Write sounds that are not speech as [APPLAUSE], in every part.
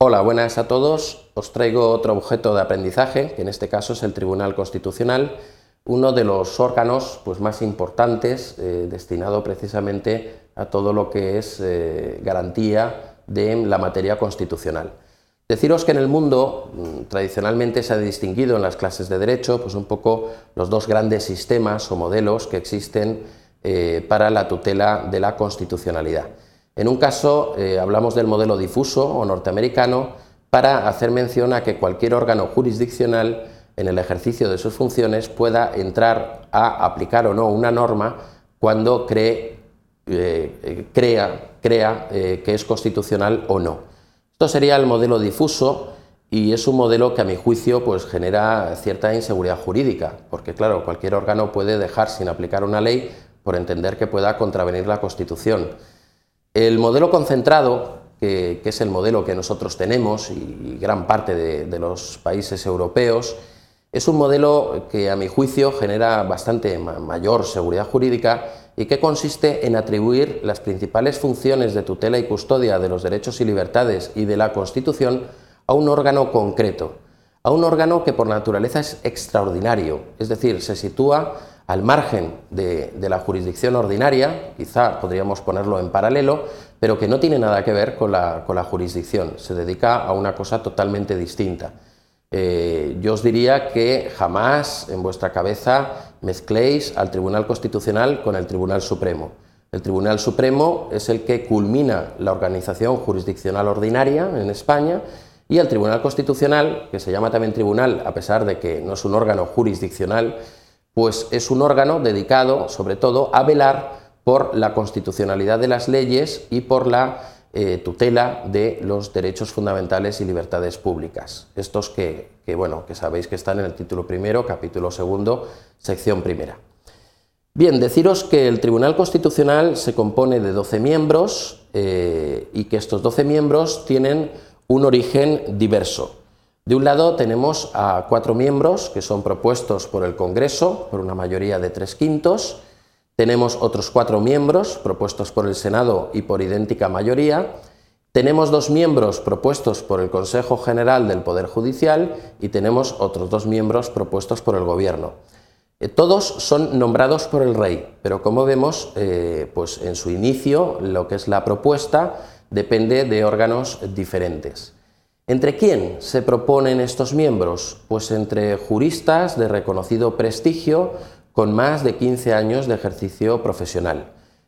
Hola, buenas a todos. Os traigo otro objeto de aprendizaje, que en este caso es el Tribunal Constitucional, uno de los órganos pues, más importantes eh, destinado precisamente a todo lo que es eh, garantía de la materia constitucional. Deciros que en el mundo mm, tradicionalmente se ha distinguido en las clases de derecho pues un poco los dos grandes sistemas o modelos que existen eh, para la tutela de la constitucionalidad. En un caso eh, hablamos del modelo difuso o norteamericano para hacer mención a que cualquier órgano jurisdiccional en el ejercicio de sus funciones pueda entrar a aplicar o no una norma cuando cree, eh, crea, crea eh, que es constitucional o no. Esto sería el modelo difuso y es un modelo que a mi juicio pues, genera cierta inseguridad jurídica, porque claro, cualquier órgano puede dejar sin aplicar una ley por entender que pueda contravenir la Constitución. El modelo concentrado, que, es el modelo que nosotros tenemos y gran parte de, los países europeos, es un modelo que a mi juicio genera bastante mayor seguridad jurídica y que consiste en atribuir las principales funciones de tutela y custodia de los derechos y libertades y de la Constitución a un órgano concreto, a un órgano que por naturaleza es extraordinario, es decir, se sitúa al margen de, la jurisdicción ordinaria, quizá podríamos ponerlo en paralelo, pero que no tiene nada que ver con la, jurisdicción, se dedica a una cosa totalmente distinta. Eh, yo os diría que jamás en vuestra cabeza mezcléis al Tribunal Constitucional con el Tribunal Supremo. El Tribunal Supremo es el que culmina la organización jurisdiccional ordinaria en España y el Tribunal Constitucional, que se llama también tribunal a pesar de que no es un órgano jurisdiccional, pues es un órgano dedicado sobre todo a velar por la constitucionalidad de las leyes y por la eh, tutela de los derechos fundamentales y libertades públicas. Estos que, bueno, que sabéis que están en el título primero, capítulo segundo, sección primera. Bien, deciros que el Tribunal Constitucional se compone de 12 miembros eh, y que estos 12 miembros tienen un origen diverso. De un lado tenemos a cuatro miembros que son propuestos por el Congreso por una mayoría de tres quintos. Tenemos otros cuatro miembros propuestos por el Senado y por idéntica mayoría. Tenemos dos miembros propuestos por el Consejo General del Poder Judicial y tenemos otros dos miembros propuestos por el Gobierno. Eh, todos son nombrados por el rey, pero como vemos, eh, pues en su inicio lo que es la propuesta depende de órganos diferentes. ¿Entre quién se proponen estos miembros? Pues entre juristas de reconocido prestigio con más de 15 años de ejercicio profesional,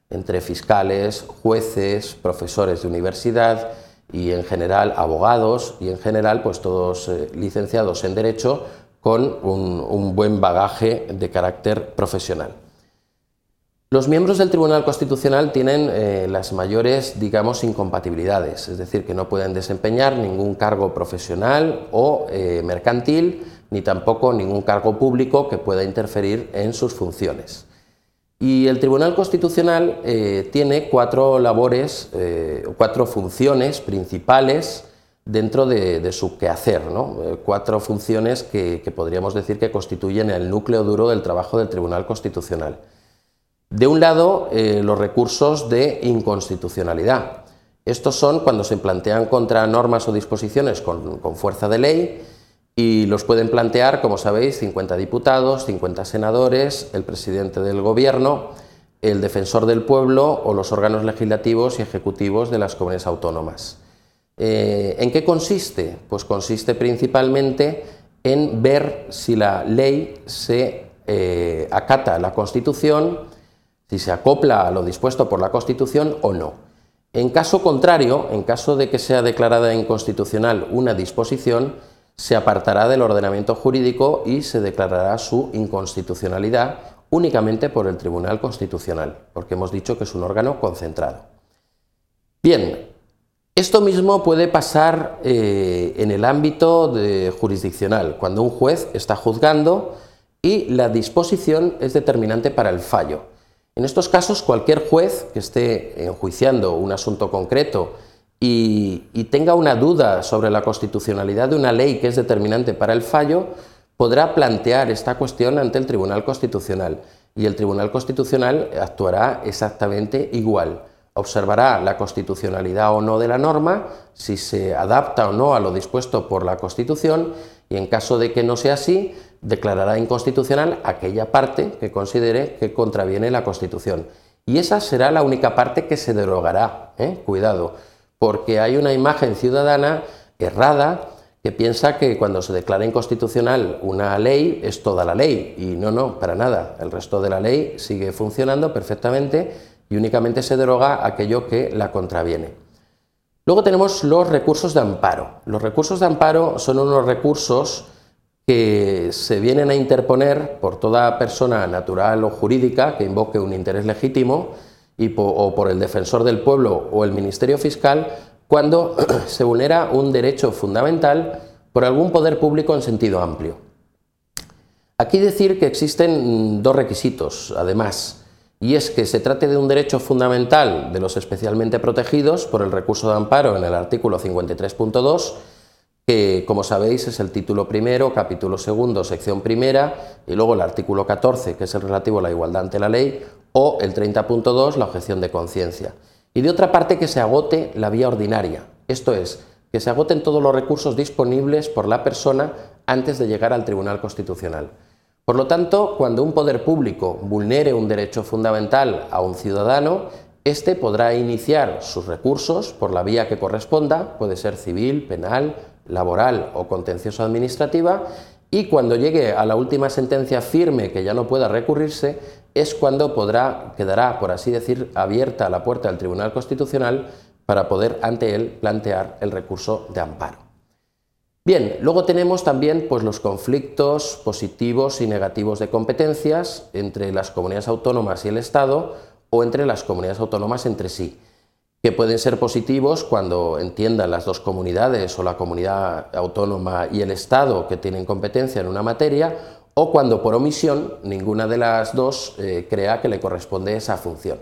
entre fiscales, jueces, profesores de universidad y en general abogados y en general pues todos eh, licenciados en Derecho con un buen bagaje de carácter profesional. Los miembros del Tribunal Constitucional tienen eh, las mayores, digamos, incompatibilidades, es decir, que no pueden desempeñar ningún cargo profesional o eh, mercantil, ni tampoco ningún cargo público que pueda interferir en sus funciones. Y el Tribunal Constitucional eh, tiene cuatro labores, cuatro funciones principales dentro de, su quehacer, cuatro funciones que podríamos decir que constituyen el núcleo duro del trabajo del Tribunal Constitucional. De un lado, eh, los recursos de inconstitucionalidad. Estos son cuando se plantean contra normas o disposiciones con, fuerza de ley y los pueden plantear, como sabéis, 50 diputados, 50 senadores, el presidente del gobierno, el defensor del pueblo o los órganos legislativos y ejecutivos de las comunidades autónomas. Eh, ¿En qué consiste? Pues consiste principalmente en ver si la ley se eh, acata la Constitución, si se acopla a lo dispuesto por la Constitución o no. En caso contrario, en caso de que sea declarada inconstitucional una disposición, se apartará del ordenamiento jurídico y se declarará su inconstitucionalidad únicamente por el Tribunal Constitucional, porque hemos dicho que es un órgano concentrado. Bien, esto mismo puede pasar eh, en el ámbito jurisdiccional, cuando un juez está juzgando y la disposición es determinante para el fallo. En estos casos, cualquier juez que esté enjuiciando un asunto concreto y, tenga una duda sobre la constitucionalidad de una ley que es determinante para el fallo, podrá plantear esta cuestión ante el Tribunal Constitucional y el Tribunal Constitucional actuará exactamente igual. observará la constitucionalidad o no de la norma, si se adapta o no a lo dispuesto por la Constitución y en caso de que no sea así, declarará inconstitucional aquella parte que considere que contraviene la Constitución. Y esa será la única parte que se derogará. ¿eh? Cuidado, porque hay una imagen ciudadana errada que piensa que cuando se declara inconstitucional una ley es toda la ley. Y no, no, para nada. El resto de la ley sigue funcionando perfectamente y únicamente se deroga aquello que la contraviene. Luego tenemos los recursos de amparo. Los recursos de amparo son unos recursos que se vienen a interponer por toda persona natural o jurídica que invoque un interés legítimo y o por el defensor del pueblo o el Ministerio Fiscal cuando [CLEARS THROAT] se vulnera un derecho fundamental por algún poder público en sentido amplio. Aquí decir que existen dos requisitos, además y es que se trate de un derecho fundamental de los especialmente protegidos por el recurso de amparo en el artículo 53.2, que como sabéis es el título primero, capítulo segundo, sección primera, y luego el artículo 14, que es el relativo a la igualdad ante la ley, o el 30.2, la objeción de conciencia. Y de otra parte, que se agote la vía ordinaria, esto es, que se agoten todos los recursos disponibles por la persona antes de llegar al Tribunal Constitucional. Por lo tanto, cuando un poder público vulnere un derecho fundamental a un ciudadano, éste podrá iniciar sus recursos por la vía que corresponda, puede ser civil, penal, laboral o contencioso administrativa, y cuando llegue a la última sentencia firme que ya no pueda recurrirse, es cuando podrá, quedará, por así decir, abierta la puerta del Tribunal Constitucional para poder ante él plantear el recurso de amparo. Bien, luego tenemos también pues, los conflictos positivos y negativos de competencias entre las comunidades autónomas y el Estado o entre las comunidades autónomas entre sí, que pueden ser positivos cuando entiendan las dos comunidades o la comunidad autónoma y el Estado que tienen competencia en una materia o cuando por omisión ninguna de las dos eh, crea que le corresponde esa función.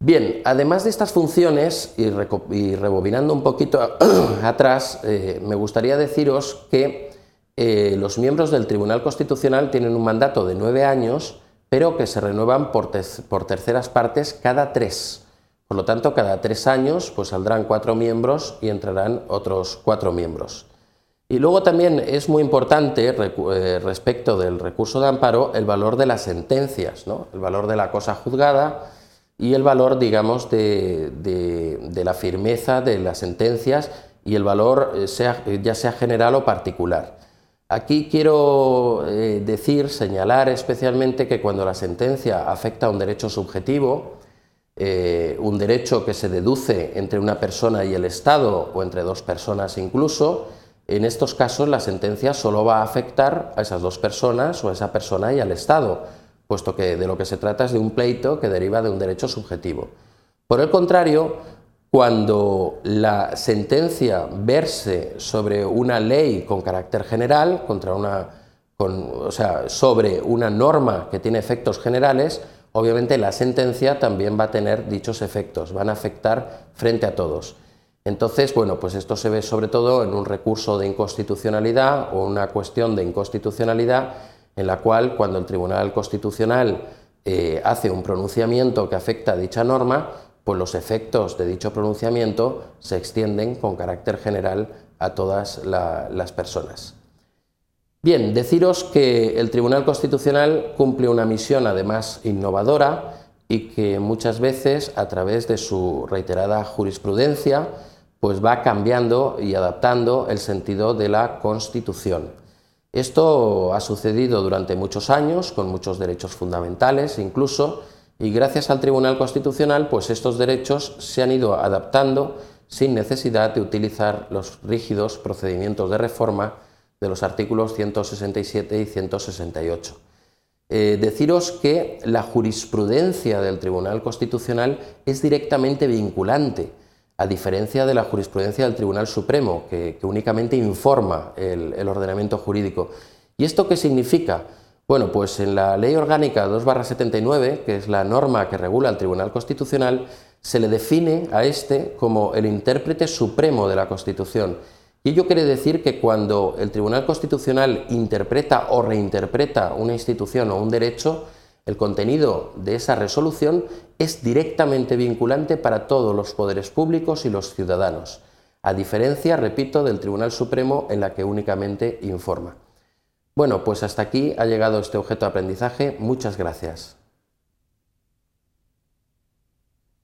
Bien, además de estas funciones, y, rebobinando un poquito [CLEARS THROAT] atrás, eh, me gustaría deciros que eh, los miembros del Tribunal Constitucional tienen un mandato de nueve años, pero que se renuevan por, terceras partes cada tres. Por lo tanto, cada tres años pues, saldrán cuatro miembros y entrarán otros cuatro miembros. Y luego también es muy importante eh, respecto del recurso de amparo el valor de las sentencias, el valor de la cosa juzgada, y el valor, digamos, de, la firmeza de las sentencias y el valor eh, sea, ya sea general o particular. Aquí quiero eh, decir, señalar especialmente que cuando la sentencia afecta a un derecho subjetivo, eh, un derecho que se deduce entre una persona y el Estado o entre dos personas incluso, en estos casos la sentencia solo va a afectar a esas dos personas o a esa persona y al Estado puesto que de lo que se trata es de un pleito que deriva de un derecho subjetivo. Por el contrario, cuando la sentencia verse sobre una ley con carácter general, contra una, o sea, sobre una norma que tiene efectos generales, obviamente la sentencia también va a tener dichos efectos, van a afectar frente a todos. Entonces, bueno, pues esto se ve sobre todo en un recurso de inconstitucionalidad o una cuestión de inconstitucionalidad en la cual cuando el Tribunal Constitucional eh, hace un pronunciamiento que afecta a dicha norma, pues los efectos de dicho pronunciamiento se extienden con carácter general a todas las personas. Bien, deciros que el Tribunal Constitucional cumple una misión además innovadora y que muchas veces a través de su reiterada jurisprudencia pues va cambiando y adaptando el sentido de la Constitución. Esto ha sucedido durante muchos años, con muchos derechos fundamentales incluso, y gracias al Tribunal Constitucional, pues estos derechos se han ido adaptando sin necesidad de utilizar los rígidos procedimientos de reforma de los artículos 167 y 168. Eh, deciros que la jurisprudencia del Tribunal Constitucional es directamente vinculante a diferencia de la jurisprudencia del Tribunal Supremo, que, únicamente informa el, ordenamiento jurídico. ¿Y esto qué significa? Bueno, pues en la Ley Orgánica 2-79, que es la norma que regula el Tribunal Constitucional, se le define a este como el intérprete supremo de la Constitución. Y ello quiere decir que cuando el Tribunal Constitucional interpreta o reinterpreta una institución o un derecho, El contenido de esa resolución es directamente vinculante para todos los poderes públicos y los ciudadanos, a diferencia, repito, del Tribunal Supremo en la que únicamente informa. Bueno, pues hasta aquí ha llegado este objeto de aprendizaje. Muchas gracias.